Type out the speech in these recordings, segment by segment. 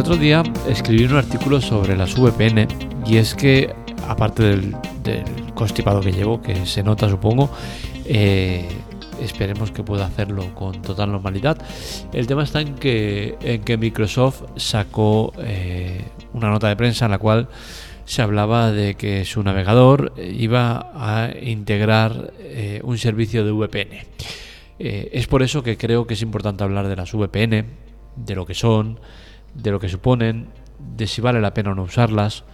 otro día escribí un artículo sobre las VPN y es que, aparte del, constipado que llevo, que se nota supongo, eh, esperemos que pueda hacerlo con total normalidad. El tema está en que, en que Microsoft sacó eh, una nota de prensa en la cual se hablaba de que su navegador iba a integrar eh, un servicio de VPN. es por eso que creo que es importante hablar de las VPN, de lo que son, de lo que suponen, de si vale la pena o no usarlas,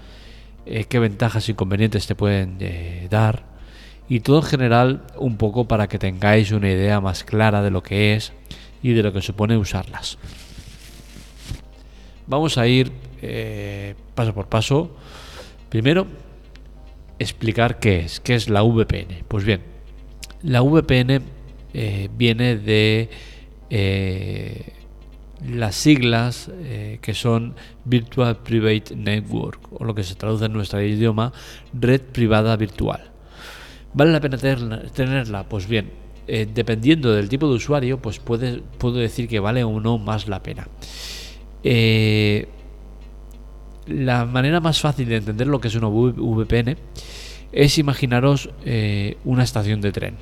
eh, qué ventajas e inconvenientes te pueden eh, dar y todo en general un poco para que tengáis una idea más clara de lo que es y de lo que supone usarlas. Vamos a ir eh, paso por paso. Primero, explicar qué es, qué es la VPN. Pues bien, la VPN viene de las siglas eh, que son Virtual Private Network o lo que se traduce en nuestro idioma red privada virtual. ¿Vale la pena tenerla? Pues bien, eh, dependiendo del tipo de usuario, pues puedo decir que vale o no más la pena. Eh, la manera más fácil de entender lo que es una VPN es imaginaros una estación de tren.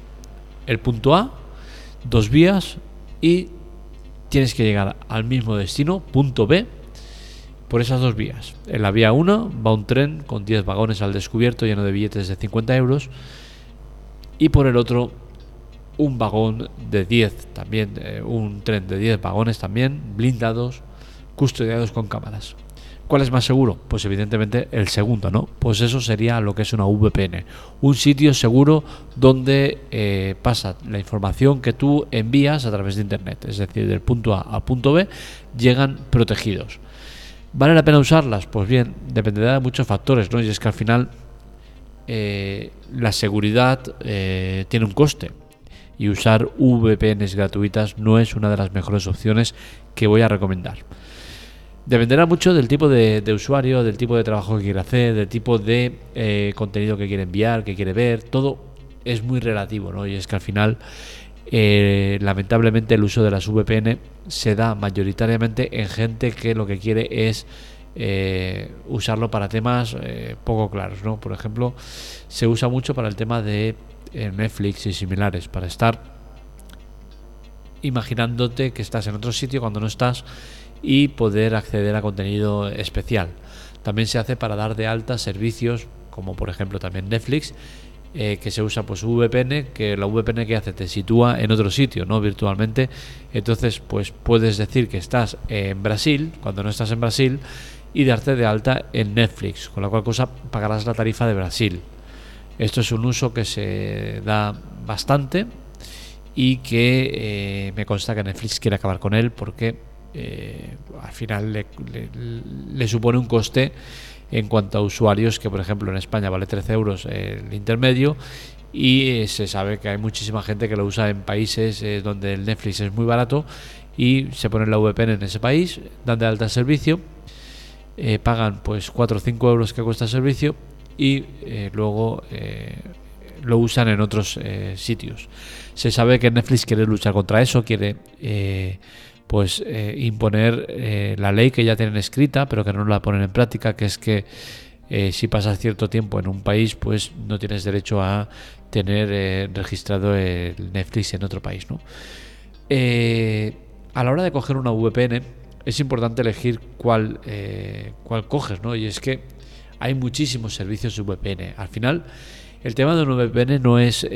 El punto A, dos vías y tienes que llegar al mismo destino, punto B, por esas dos vías. En la vía 1 va un tren con 10 vagones al descubierto lleno de billetes de 50 euros y por el otro un vagón de 10 también, eh, un tren de 10 vagones también, blindados, custodiados con cámaras. ¿Cuál es más seguro? Pues evidentemente el segundo, ¿no? Pues eso sería lo que es una VPN. Un sitio seguro donde eh, pasa la información que tú envías a través de Internet. Es decir, del punto A al punto B llegan protegidos. ¿Vale la pena usarlas? Pues bien, dependerá de muchos factores, ¿no? Y es que al final eh, la seguridad eh, tiene un coste. Y usar VPNs gratuitas no es una de las mejores opciones que voy a recomendar. Dependerá mucho del tipo de, usuario, del tipo de trabajo que quiere hacer, del tipo de eh, contenido que quiere enviar, que quiere ver. Todo es muy relativo, ¿no? Y es que al final, eh, lamentablemente, el uso de las VPN se da mayoritariamente en gente que lo que quiere es eh, usarlo para temas poco claros, ¿no? Por ejemplo, se usa mucho para el tema de Netflix y similares, para estar imaginándote que estás en otro sitio cuando no estás y poder acceder a contenido especial. También se hace para dar de alta servicios como por ejemplo también Netflix, eh, que se usa pues VPN, que la VPN que hace te sitúa en otro sitio, no virtualmente. Entonces, pues puedes decir que estás en Brasil cuando no estás en Brasil y darte de alta en Netflix, con la cual cosa pagarás la tarifa de Brasil. Esto es un uso que se da bastante y que eh, me consta que Netflix quiere acabar con él porque eh, al final le, supone un coste en cuanto a usuarios que por ejemplo en España vale 13 euros el intermedio y eh, se sabe que hay muchísima gente que lo usa en países eh, donde el Netflix es muy barato y se pone la VPN en ese país, dan de alta servicio, pagan pues 4 o 5 euros que cuesta el servicio y luego lo usan en otros sitios. Se sabe que Netflix quiere luchar contra eso, quiere pues eh, imponer eh, la ley que ya tienen escrita, pero que no la ponen en práctica, que es que eh, si pasas cierto tiempo en un país, pues no tienes derecho a tener registrado el Netflix en otro país. ¿no? a la hora de coger una VPN, es importante elegir cuál, cuál coges, ¿no? Y es que hay muchísimos servicios de VPN. Al final, el tema de una VPN no es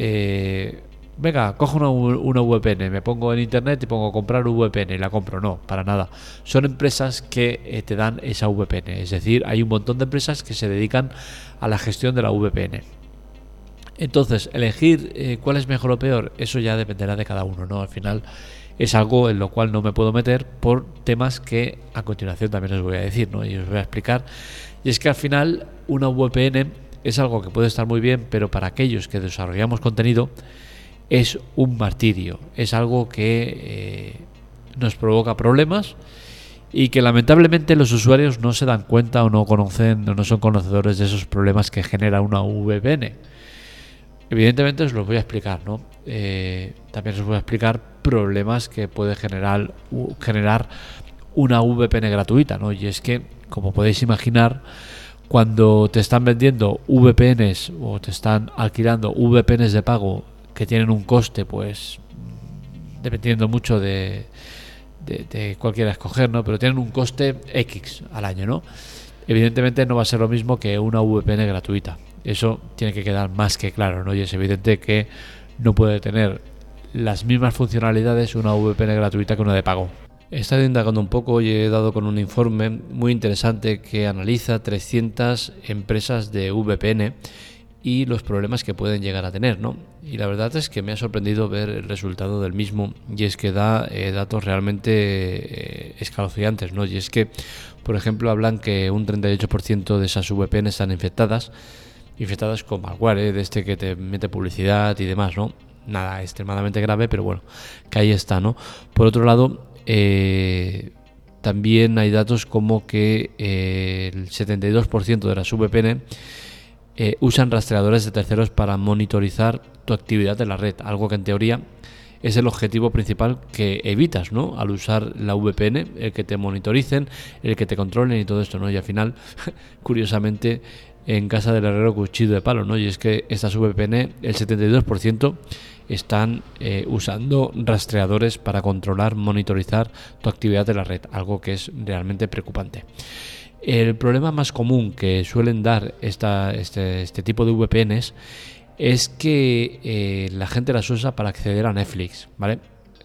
venga, cojo una, VPN, me pongo en internet y pongo comprar VPN y la compro. No, para nada. Son empresas que eh, te dan esa VPN. Es decir, hay un montón de empresas que se dedican a la gestión de la VPN. Entonces, elegir eh, cuál es mejor o peor, eso ya dependerá de cada uno, ¿no? Al final es algo en lo cual no me puedo meter por temas que a continuación también os voy a decir, ¿no? Y os voy a explicar. Y es que al final una VPN es algo que puede estar muy bien, pero para aquellos que desarrollamos contenido, es un martirio, es algo que eh, nos provoca problemas y que lamentablemente los usuarios no se dan cuenta o no conocen o no son conocedores de esos problemas que genera una VPN. Evidentemente os los voy a explicar, ¿no? Eh, también os voy a explicar problemas que puede generar, generar una VPN gratuita, ¿no? Y es que, como podéis imaginar, cuando te están vendiendo VPNs o te están alquilando VPNs de pago que tienen un coste, pues dependiendo mucho de, de, cualquiera escoger, ¿no? Pero tienen un coste X al año, ¿no? Evidentemente no va a ser lo mismo que una VPN gratuita. Eso tiene que quedar más que claro, ¿no? Y es evidente que no puede tener las mismas funcionalidades una VPN gratuita que una de pago. He estado indagando un poco y he dado con un informe muy interesante que analiza 300 empresas de VPN y los problemas que pueden llegar a tener, ¿no? Y la verdad es que me ha sorprendido ver el resultado del mismo y es que da eh, datos realmente eh, escalofriantes, ¿no? Y es que, por ejemplo, hablan que un 38% de esas VPN están infectadas, infectadas con malware, ¿eh? de este que te mete publicidad y demás, ¿no? Nada extremadamente grave, pero bueno, que ahí está, ¿no? Por otro lado, eh, también hay datos como que eh, el 72% de las VPN eh, usan rastreadores de terceros para monitorizar tu actividad en la red, algo que en teoría es el objetivo principal que evitas, ¿no? Al usar la VPN, el que te monitoricen, el que te controlen y todo esto, ¿no? Y al final, curiosamente, en casa del herrero cuchillo de palo, ¿no? Y es que estas VPN, el 72% están eh, usando rastreadores para controlar, monitorizar tu actividad en la red, algo que es realmente preocupante. El problema más común que suelen dar esta, este, este tipo de VPNs es que eh, la gente las usa para acceder a Netflix, ¿vale?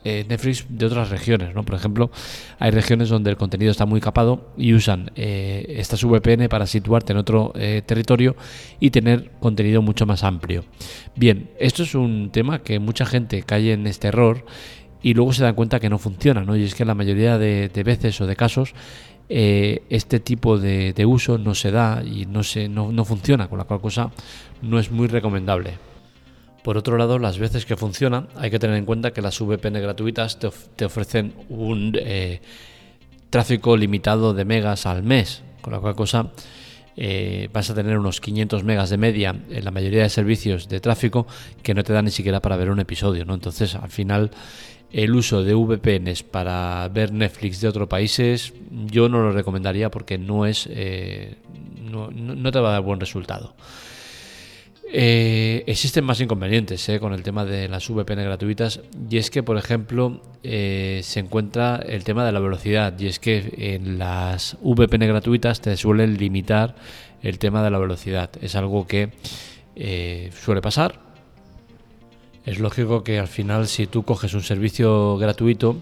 Eh, Netflix de otras regiones, ¿no? Por ejemplo, hay regiones donde el contenido está muy capado y usan eh, estas VPN para situarte en otro eh, territorio y tener contenido mucho más amplio. Bien, esto es un tema que mucha gente cae en este error y luego se dan cuenta que no funciona, ¿no? Y es que la mayoría de, veces o de casos este tipo de, uso no se da y no, se, no, no funciona, con la cual cosa no es muy recomendable. Por otro lado, las veces que funciona, hay que tener en cuenta que las VPN gratuitas te, ofrecen un eh, tráfico limitado de megas al mes, con la cual cosa eh, vas a tener unos 500 megas de media en la mayoría de servicios de tráfico que no te dan ni siquiera para ver un episodio, ¿no? Entonces, al final, el uso de VPNs para ver Netflix de otros países, yo no lo recomendaría porque no es, eh, no te va a dar buen resultado. Eh, existen más inconvenientes eh, con el tema de las VPN gratuitas y es que, por ejemplo, se encuentra el tema de la velocidad y es que en las VPN gratuitas te suelen limitar el tema de la velocidad. Es algo que suele pasar. Es lógico que al final si tú coges un servicio gratuito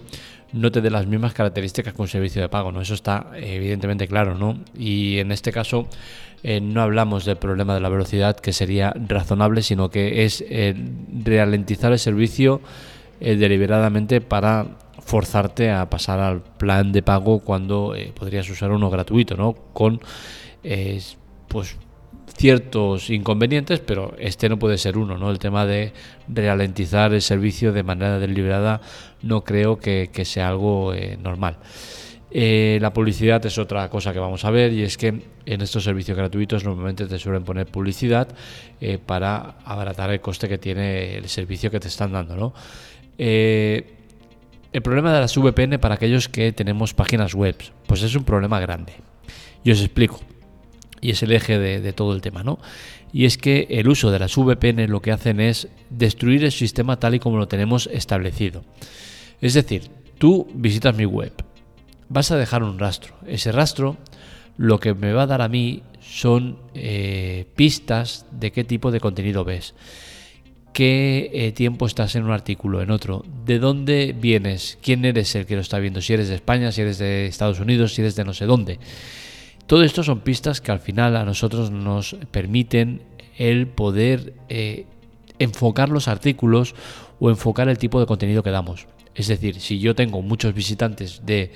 no te dé las mismas características que un servicio de pago, ¿no? Eso está evidentemente claro, ¿no? Y en este caso eh, no hablamos del problema de la velocidad que sería razonable, sino que es eh, ralentizar el servicio eh, deliberadamente para forzarte a pasar al plan de pago cuando podrías usar uno gratuito, ¿no? Con pues ciertos inconvenientes, pero este no puede ser uno, ¿no? El tema de ralentizar el servicio de manera deliberada no creo que, sea algo eh, normal. Eh, la publicidad es otra cosa que vamos a ver y es que en estos servicios gratuitos normalmente te suelen poner publicidad eh, para abaratar el coste que tiene el servicio que te están dando. ¿no? el problema de las VPN para aquellos que tenemos páginas web, pues es un problema grande. Y os explico y es el eje de, todo el tema, ¿no? Y es que el uso de las VPN lo que hacen es destruir el sistema tal y como lo tenemos establecido. Es decir, tú visitas mi web, vas a dejar un rastro. Ese rastro lo que me va a dar a mí son eh, pistas de qué tipo de contenido ves, qué eh, tiempo estás en un artículo, en otro, de dónde vienes, quién eres el que lo está viendo, si eres de España, si eres de Estados Unidos, si eres de no sé dónde. Todo esto son pistas que al final a nosotros nos permiten el poder eh, enfocar los artículos o enfocar el tipo de contenido que damos. Es decir, si yo tengo muchos visitantes de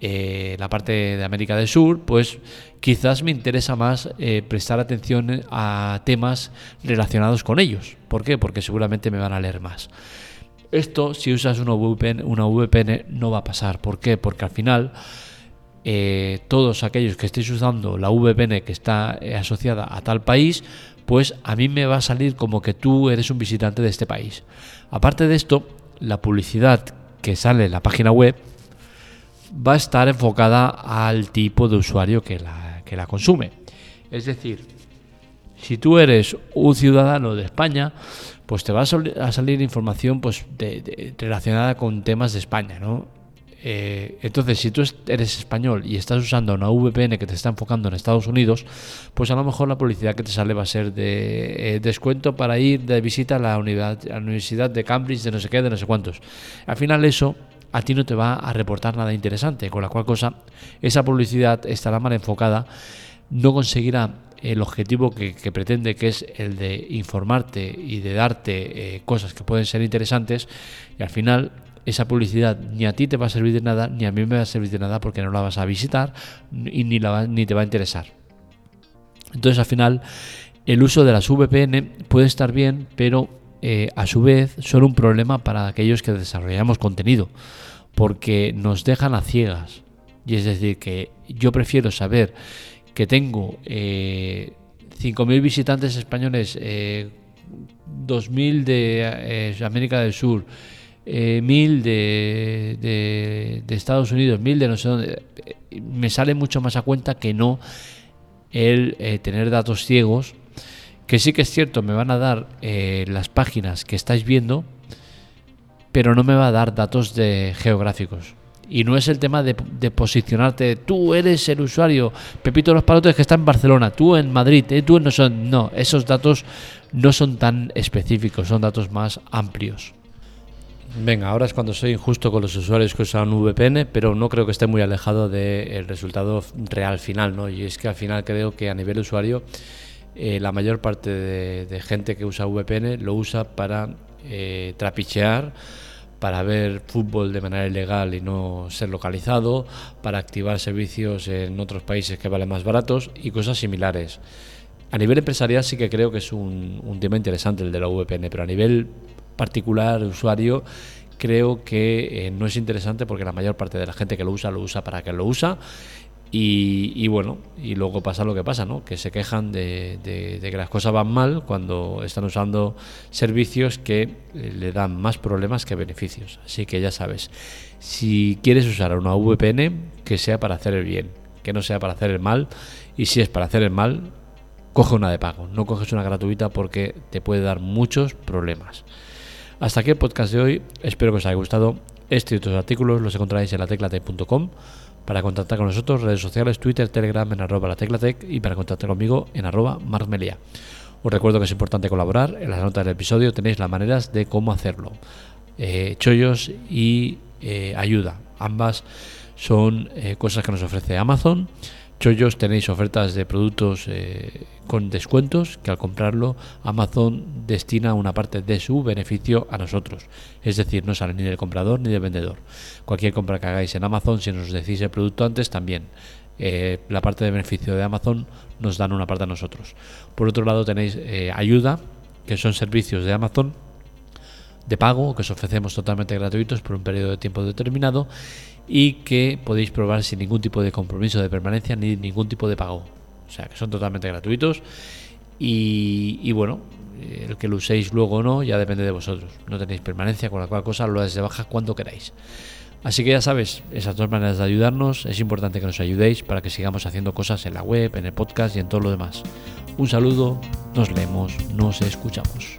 eh, la parte de América del Sur, pues quizás me interesa más eh, prestar atención a temas relacionados con ellos. ¿Por qué? Porque seguramente me van a leer más. Esto, si usas una VPN, una VPN no va a pasar. ¿Por qué? Porque al final eh, todos aquellos que estéis usando la VPN que está eh, asociada a tal país, pues a mí me va a salir como que tú eres un visitante de este país. Aparte de esto, la publicidad que sale en la página web, va a estar enfocada al tipo de usuario que la, consume. Es decir, si tú eres un ciudadano de España, pues te va a, salir información pues, relacionada con temas de España, ¿no? Eh, entonces, si tú eres español y estás usando una VPN que te está enfocando en Estados Unidos, pues a lo mejor la publicidad que te sale va a ser de eh, descuento para ir de visita a la, unidad, la Universidad de Cambridge, de no sé qué, de no sé cuántos. Al final eso a ti no te va a reportar nada interesante, con la cual cosa esa publicidad estará mal enfocada, no conseguirá el objetivo que, pretende, que es el de informarte y de darte eh, cosas que pueden ser interesantes, y al final esa publicidad ni a ti te va a servir de nada, ni a mí me va a servir de nada porque no la vas a visitar y ni, la ni te va a interesar. Entonces al final el uso de las VPN puede estar bien, pero eh, a su vez son un problema para aquellos que desarrollamos contenido, porque nos dejan a ciegas. Y es decir, que yo prefiero saber que tengo eh, 5.000 visitantes españoles, eh, 2.000 de eh, América del Sur, eh, mil de, de, Estados Unidos, mil de no sé dónde, me sale mucho más a cuenta que no el eh, tener datos ciegos, que sí que es cierto, me van a dar eh, las páginas que estáis viendo, pero no me va a dar datos de geográficos. Y no es el tema de, posicionarte, tú eres el usuario, Pepito Los Palotes que está en Barcelona, tú en Madrid, tú en no son. No, esos datos no son tan específicos, son datos más amplios. Venga, ahora es cuando soy injusto con los usuarios que usan VPN, pero no creo que esté muy alejado del resultado real final, ¿no? Y es que al final creo que a nivel usuario eh, la mayor parte de, gente que usa VPN lo usa para eh, trapichear, para ver fútbol de manera ilegal y no ser localizado, para activar servicios en otros países que valen más baratos y cosas similares. A nivel empresarial sí que creo que es un tema interesante el de la VPN, pero a nivel particular, usuario, creo que eh, no es interesante porque la mayor parte de la gente que lo usa lo usa para que lo usa y, bueno, y luego pasa lo que pasa, ¿no? Que se quejan de, que las cosas van mal cuando están usando servicios que eh, le dan más problemas que beneficios. Así que ya sabes, si quieres usar una VPN, que sea para hacer el bien, que no sea para hacer el mal. Y si es para hacer el mal, coge una de pago, no coges una gratuita porque te puede dar muchos problemas. Hasta aquí el podcast de hoy. Espero que os haya gustado. Este y otros artículos los encontráis en lateclatec.com. Para contactar con nosotros, redes sociales, Twitter, Telegram en arroba lateclatec y para contactar conmigo en arroba marmelia. Os recuerdo que es importante colaborar. En las notas del episodio tenéis las maneras de cómo hacerlo. Eh, chollos y eh, ayuda. Ambas son eh, cosas que nos ofrece Amazon Chollos tenéis ofertas de productos con descuentos que al comprarlo Amazon destina una parte de su beneficio a nosotros. Es decir, no sale ni del comprador ni del vendedor. Cualquier compra que hagáis en Amazon, si nos decís el producto antes, también eh, la parte de beneficio de Amazon nos dan una parte a nosotros. Por otro lado tenéis eh, ayuda, que son servicios de Amazon de pago que os ofrecemos totalmente gratuitos por un periodo de tiempo determinado y que podéis probar sin ningún tipo de compromiso de permanencia ni ningún tipo de pago. O sea, que son totalmente gratuitos y, bueno, el que lo uséis luego o no ya depende de vosotros. No tenéis permanencia, con la cual cosa lo dais de baja cuando queráis. Así que ya sabes, esas dos maneras de ayudarnos, es importante que nos ayudéis para que sigamos haciendo cosas en la web, en el podcast y en todo lo demás. Un saludo, nos leemos, nos escuchamos.